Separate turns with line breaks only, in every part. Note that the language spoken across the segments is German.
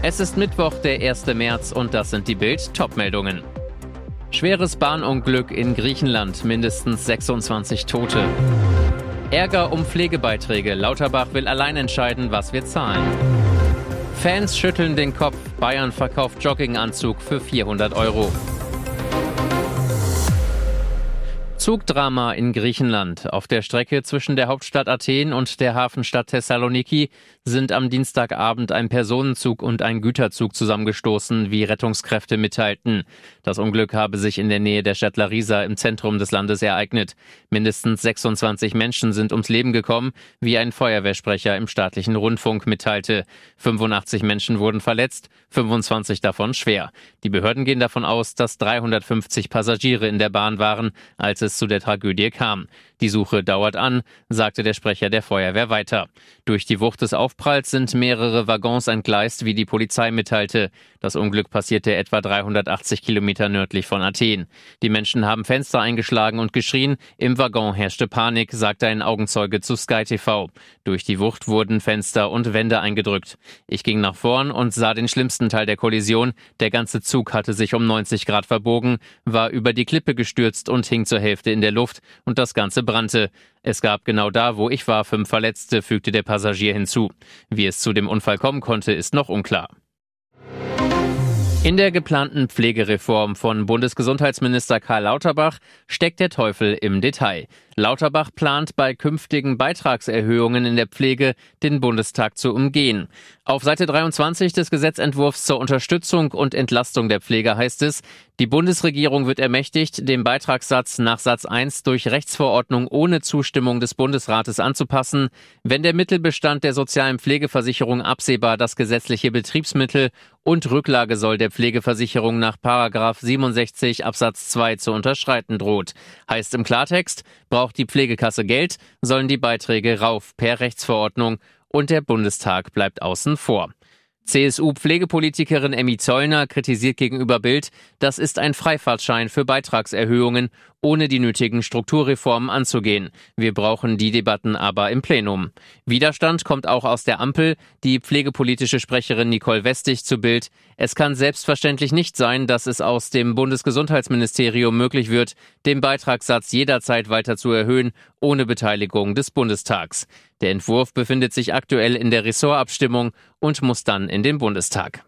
Es ist Mittwoch, der 1. März und das sind die Bild Topmeldungen. Schweres Bahnunglück in Griechenland, mindestens 26 Tote. Ärger um Pflegebeiträge. Lauterbach will allein entscheiden, was wir zahlen. Fans schütteln den Kopf. Bayern verkauft Jogginganzug für 400 Euro. Zugdrama in Griechenland. Auf der Strecke zwischen der Hauptstadt Athen und der Hafenstadt Thessaloniki sind am Dienstagabend ein Personenzug und ein Güterzug zusammengestoßen, wie Rettungskräfte mitteilten. Das Unglück habe sich in der Nähe der Stadt Larisa im Zentrum des Landes ereignet. Mindestens 26 Menschen sind ums Leben gekommen, wie ein Feuerwehrsprecher im staatlichen Rundfunk mitteilte. 85 Menschen wurden verletzt, 25 davon schwer. Die Behörden gehen davon aus, dass 350 Passagiere in der Bahn waren, als es zu der Tragödie kam. Die Suche dauert an, sagte der Sprecher der Feuerwehr weiter. Durch die Wucht des Aufpralls sind mehrere Waggons entgleist, wie die Polizei mitteilte. Das Unglück passierte etwa 380 Kilometer nördlich von Athen. Die Menschen haben Fenster eingeschlagen und geschrien. Im Waggon herrschte Panik, sagte ein Augenzeuge zu Sky TV. Durch die Wucht wurden Fenster und Wände eingedrückt. Ich ging nach vorn und sah den schlimmsten Teil der Kollision. Der ganze Zug hatte sich um 90 Grad verbogen, war über die Klippe gestürzt und hing zur Hälfte in der Luft und das Ganze brannte. Es gab genau da, wo ich war, fünf Verletzte, fügte der Passagier hinzu. Wie es zu dem Unfall kommen konnte, ist noch unklar. In der geplanten Pflegereform von Bundesgesundheitsminister Karl Lauterbach steckt der Teufel im Detail. Lauterbach plant bei künftigen Beitragserhöhungen in der Pflege den Bundestag zu umgehen. Auf Seite 23 des Gesetzentwurfs zur Unterstützung und Entlastung der Pflege heißt es, die Bundesregierung wird ermächtigt, den Beitragssatz nach Satz 1 durch Rechtsverordnung ohne Zustimmung des Bundesrates anzupassen, wenn der Mittelbestand der sozialen Pflegeversicherung absehbar das gesetzliche Betriebsmittel und Rücklagesoll der Pflegeversicherung nach 67 Absatz 2 zu unterschreiten droht. Heißt im Klartext, braucht die Pflegekasse Geld, sollen die Beiträge rauf per Rechtsverordnung und der Bundestag bleibt außen vor. CSU-Pflegepolitikerin Emmy Zollner kritisiert gegenüber Bild, das ist ein Freifahrtschein für Beitragserhöhungen, ohne die nötigen Strukturreformen anzugehen. Wir brauchen die Debatten aber im Plenum. Widerstand kommt auch aus der Ampel. Die pflegepolitische Sprecherin Nicole Westig zu Bild. Es kann selbstverständlich nicht sein, dass es aus dem Bundesgesundheitsministerium möglich wird, den Beitragssatz jederzeit weiter zu erhöhen, ohne Beteiligung des Bundestags. Der Entwurf befindet sich aktuell in der Ressortabstimmung und muss dann in den Bundestag.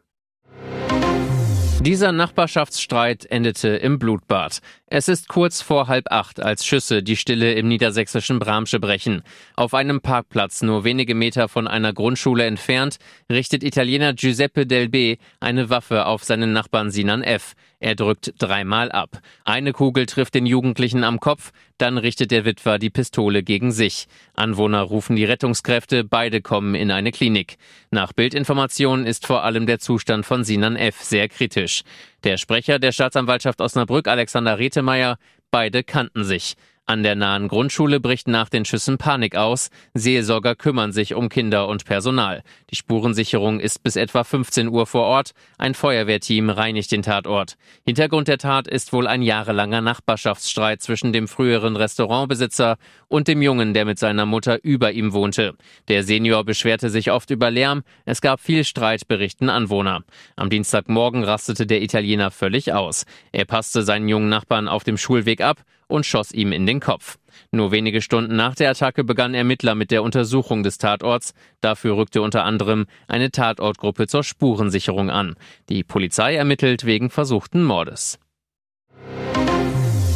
Dieser Nachbarschaftsstreit endete im Blutbad. Es ist kurz vor halb acht, als Schüsse die Stille im niedersächsischen Bramsche brechen. Auf einem Parkplatz nur wenige Meter von einer Grundschule entfernt richtet Italiener Giuseppe Del B eine Waffe auf seinen Nachbarn Sinan F. Er drückt dreimal ab. Eine Kugel trifft den Jugendlichen am Kopf, dann richtet der Witwer die Pistole gegen sich. Anwohner rufen die Rettungskräfte, beide kommen in eine Klinik. Nach Bildinformationen ist vor allem der Zustand von Sinan F. sehr kritisch. Der Sprecher der Staatsanwaltschaft Osnabrück, Alexander Rethemeyer, beide kannten sich. An der nahen Grundschule bricht nach den Schüssen Panik aus. Seelsorger kümmern sich um Kinder und Personal. Die Spurensicherung ist bis etwa 15 Uhr vor Ort. Ein Feuerwehrteam reinigt den Tatort. Hintergrund der Tat ist wohl ein jahrelanger Nachbarschaftsstreit zwischen dem früheren Restaurantbesitzer und dem Jungen, der mit seiner Mutter über ihm wohnte. Der Senior beschwerte sich oft über Lärm. Es gab viel Streit, berichten Anwohner. Am Dienstagmorgen rastete der Italiener völlig aus. Er passte seinen jungen Nachbarn auf dem Schulweg ab und schoss ihm in den Kopf. Nur wenige Stunden nach der Attacke begannen Ermittler mit der Untersuchung des Tatorts. Dafür rückte unter anderem eine Tatortgruppe zur Spurensicherung an. Die Polizei ermittelt wegen versuchten Mordes.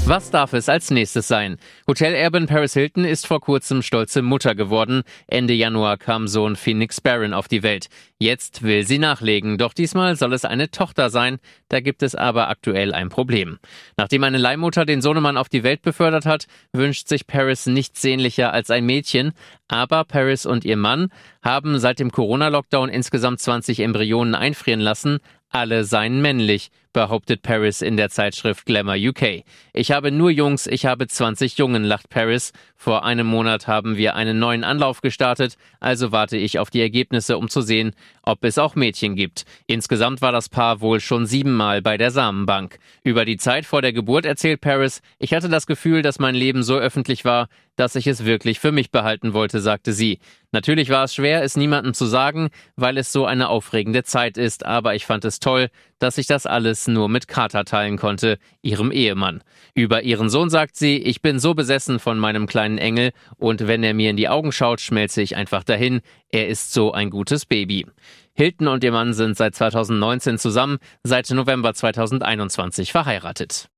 Was darf es als nächstes sein? Hotelerbin Paris Hilton ist vor kurzem stolze Mutter geworden. Ende Januar kam Sohn Phoenix Barron auf die Welt. Jetzt will sie nachlegen, doch diesmal soll es eine Tochter sein. Da gibt es aber aktuell ein Problem. Nachdem eine Leihmutter den Sohnemann auf die Welt befördert hat, wünscht sich Paris nichts sehnlicher als ein Mädchen. Aber Paris und ihr Mann haben seit dem Corona-Lockdown insgesamt 20 Embryonen einfrieren lassen. Alle seien männlich, behauptet Paris in der Zeitschrift Glamour UK. Ich habe nur Jungs, ich habe 20 Jungen, lacht Paris. Vor einem Monat haben wir einen neuen Anlauf gestartet, also warte ich auf die Ergebnisse, um zu sehen, ob es auch Mädchen gibt. Insgesamt war das Paar wohl schon siebenmal bei der Samenbank. Über die Zeit vor der Geburt erzählt Paris, ich hatte das Gefühl, dass mein Leben so öffentlich war, dass ich es wirklich für mich behalten wollte, sagte sie. Natürlich war es schwer, es niemandem zu sagen, weil es so eine aufregende Zeit ist, aber ich fand es toll, dass ich das alles nur mit Carter teilen konnte, ihrem Ehemann. Über ihren Sohn sagt sie, ich bin so besessen von meinem kleinen Engel und wenn er mir in die Augen schaut, schmelze ich einfach dahin. Er ist so ein gutes Baby. Hilton und ihr Mann sind seit 2019 zusammen, seit November 2021 verheiratet.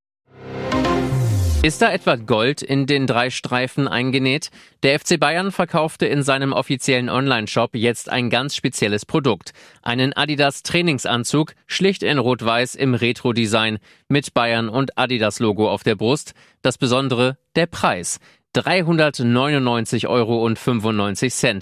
Ist da etwa Gold in den drei Streifen eingenäht? Der FC Bayern verkaufte in seinem offiziellen Online-Shop jetzt ein ganz spezielles Produkt. Einen Adidas Trainingsanzug, schlicht in Rot-Weiß im Retro-Design, mit Bayern und Adidas-Logo auf der Brust. Das Besondere, der Preis. 399,95 Euro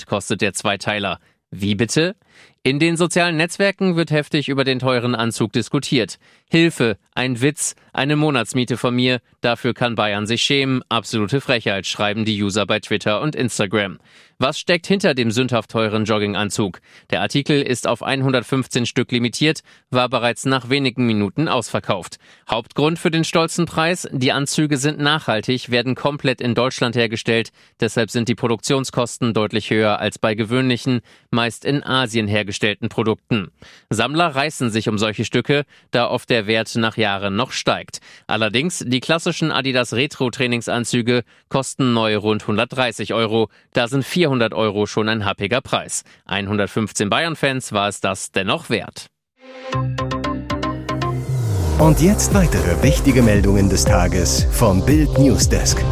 kostet der Zweiteiler. Wie bitte? In den sozialen Netzwerken wird heftig über den teuren Anzug diskutiert. Hilfe, ein Witz, eine Monatsmiete von mir, dafür kann Bayern sich schämen, absolute Frechheit, schreiben die User bei Twitter und Instagram. Was steckt hinter dem sündhaft teuren Jogginganzug? Der Artikel ist auf 115 Stück limitiert, war bereits nach wenigen Minuten ausverkauft. Hauptgrund für den stolzen Preis, die Anzüge sind nachhaltig, werden komplett in Deutschland hergestellt, deshalb sind die Produktionskosten deutlich höher als bei gewöhnlichen, meist in Asien hergestellten Produkten. Sammler reißen sich um solche Stücke, da oft der Wert nach Jahren noch steigt. Allerdings, die klassischen Adidas Retro Trainingsanzüge kosten neu rund 130 Euro, da sind 400 Euro schon ein happiger Preis. 115 Bayern-Fans war es das dennoch wert.
Und jetzt weitere wichtige Meldungen des Tages vom Bild Newsdesk.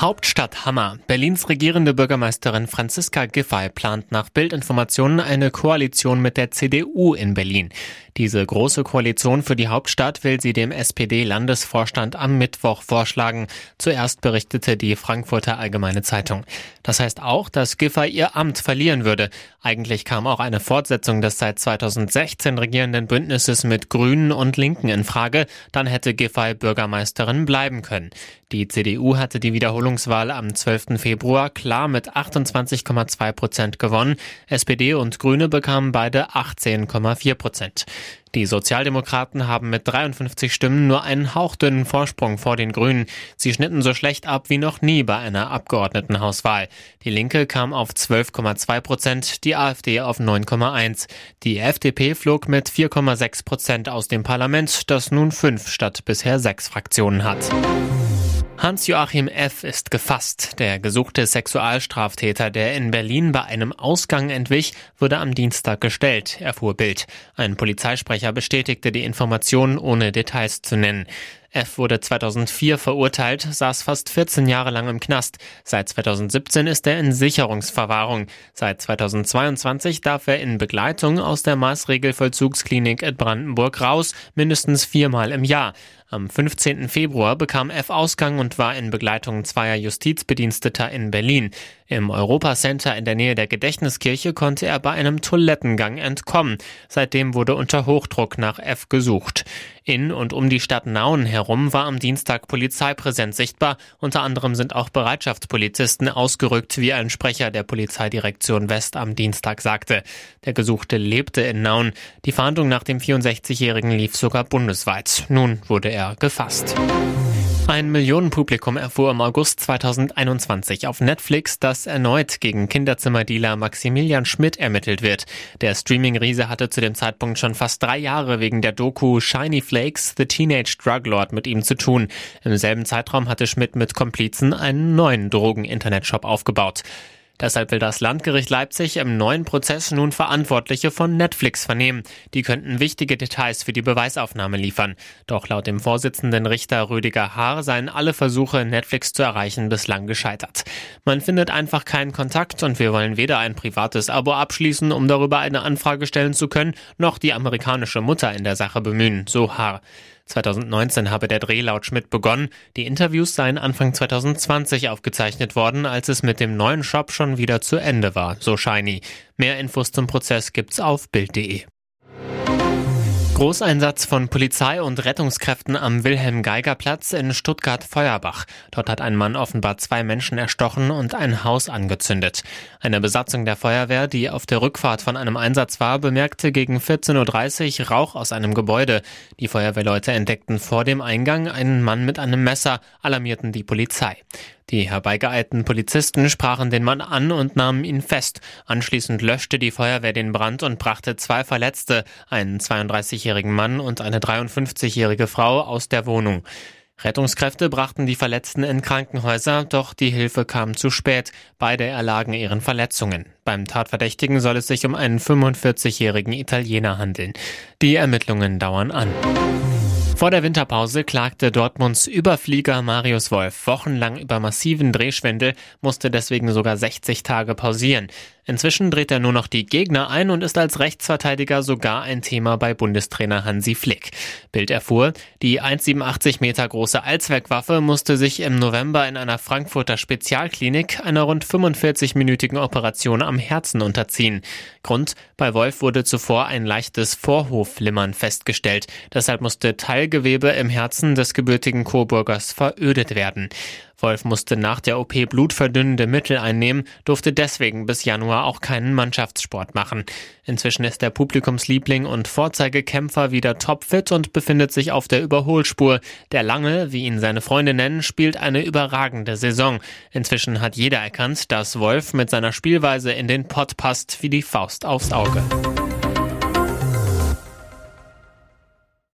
Hauptstadt Hammer. Berlins regierende Bürgermeisterin Franziska Giffey plant nach Bildinformationen eine Koalition mit der CDU in Berlin. Diese große Koalition für die Hauptstadt will sie dem SPD-Landesvorstand am Mittwoch vorschlagen. Zuerst berichtete die Frankfurter Allgemeine Zeitung. Das heißt auch, dass Giffey ihr Amt verlieren würde. Eigentlich kam auch eine Fortsetzung des seit 2016 regierenden Bündnisses mit Grünen und Linken in Frage. Dann hätte Giffey Bürgermeisterin bleiben können. Die CDU hatte die Wiederholungswahl am 12. Februar klar mit 28,2 Prozent gewonnen. SPD und Grüne bekamen beide 18,4 Prozent. Die Sozialdemokraten haben mit 53 Stimmen nur einen hauchdünnen Vorsprung vor den Grünen. Sie schnitten so schlecht ab wie noch nie bei einer Abgeordnetenhauswahl. Die Linke kam auf 12,2 Prozent, die AfD auf 9,1. Die FDP flog mit 4,6 Prozent aus dem Parlament, das nun fünf statt bisher sechs Fraktionen hat. Hans-Joachim F. ist gefasst. Der gesuchte Sexualstraftäter, der in Berlin bei einem Ausgang entwich, wurde am Dienstag gestellt, erfuhr Bild. Ein Polizeisprecher bestätigte die Informationen, ohne Details zu nennen. F wurde 2004 verurteilt, saß fast 14 Jahre lang im Knast. Seit 2017 ist er in Sicherungsverwahrung. Seit 2022 darf er in Begleitung aus der Maßregelvollzugsklinik in Brandenburg raus, mindestens viermal im Jahr. Am 15. Februar bekam F Ausgang und war in Begleitung zweier Justizbediensteter in Berlin. Im Europacenter in der Nähe der Gedächtniskirche konnte er bei einem Toilettengang entkommen. Seitdem wurde unter Hochdruck nach F gesucht. In und um die Stadt Nauen herum war am Dienstag Polizeipräsenz sichtbar. Unter anderem sind auch Bereitschaftspolizisten ausgerückt, wie ein Sprecher der Polizeidirektion West am Dienstag sagte. Der Gesuchte lebte in Nauen. Die Fahndung nach dem 64-Jährigen lief sogar bundesweit. Nun wurde er gefasst. Ein Millionenpublikum erfuhr im August 2021 auf Netflix, dass erneut gegen Kinderzimmerdealer Maximilian Schmidt ermittelt wird. Der Streaming-Riese hatte zu dem Zeitpunkt schon fast drei Jahre wegen der Doku Shiny Flakes, The Teenage Drug Lord mit ihm zu tun. Im selben Zeitraum hatte Schmidt mit Komplizen einen neuen Drogen-Internetshop aufgebaut. Deshalb will das Landgericht Leipzig im neuen Prozess nun Verantwortliche von Netflix vernehmen. Die könnten wichtige Details für die Beweisaufnahme liefern. Doch laut dem Vorsitzenden Richter Rüdiger Haar seien alle Versuche, Netflix zu erreichen, bislang gescheitert. Man findet einfach keinen Kontakt und wir wollen weder ein privates Abo abschließen, um darüber eine Anfrage stellen zu können, noch die amerikanische Mutter in der Sache bemühen, so Haar. 2019 habe der Dreh laut Schmidt begonnen. Die Interviews seien Anfang 2020 aufgezeichnet worden, als es mit dem neuen Shop schon wieder zu Ende war, so Shiny. Mehr Infos zum Prozess gibt's auf Bild.de. Großeinsatz von Polizei und Rettungskräften am Wilhelm-Geiger-Platz in Stuttgart-Feuerbach. Dort hat ein Mann offenbar zwei Menschen erstochen und ein Haus angezündet. Eine Besatzung der Feuerwehr, die auf der Rückfahrt von einem Einsatz war, bemerkte gegen 14.30 Uhr Rauch aus einem Gebäude. Die Feuerwehrleute entdeckten vor dem Eingang einen Mann mit einem Messer, alarmierten die Polizei. Die herbeigeeilten Polizisten sprachen den Mann an und nahmen ihn fest. Anschließend löschte die Feuerwehr den Brand und brachte zwei Verletzte, einen 32-jährigen Mann und eine 53-jährige Frau, aus der Wohnung. Rettungskräfte brachten die Verletzten in Krankenhäuser, doch die Hilfe kam zu spät. Beide erlagen ihren Verletzungen. Beim Tatverdächtigen soll es sich um einen 45-jährigen Italiener handeln. Die Ermittlungen dauern an. Vor der Winterpause klagte Dortmunds Überflieger Marius Wolf wochenlang über massiven Drehschwindel, musste deswegen sogar 60 Tage pausieren. Inzwischen dreht er nur noch die Gegner ein und ist als Rechtsverteidiger sogar ein Thema bei Bundestrainer Hansi Flick. Bild erfuhr, die 1,87 Meter große Allzweckwaffe musste sich im November in einer Frankfurter Spezialklinik einer rund 45-minütigen Operation am Herzen unterziehen. Grund, bei Wolf wurde zuvor ein leichtes Vorhofflimmern festgestellt. Deshalb musste Teilgewebe im Herzen des gebürtigen Coburgers verödet werden. Wolf musste nach der OP blutverdünnende Mittel einnehmen, durfte deswegen bis Januar auch keinen Mannschaftssport machen. Inzwischen ist der Publikumsliebling und Vorzeigekämpfer wieder topfit und befindet sich auf der Überholspur. Der Lange, wie ihn seine Freunde nennen, spielt eine überragende Saison. Inzwischen hat jeder erkannt, dass Wolf mit seiner Spielweise in den Pott passt wie die Faust aufs Auge.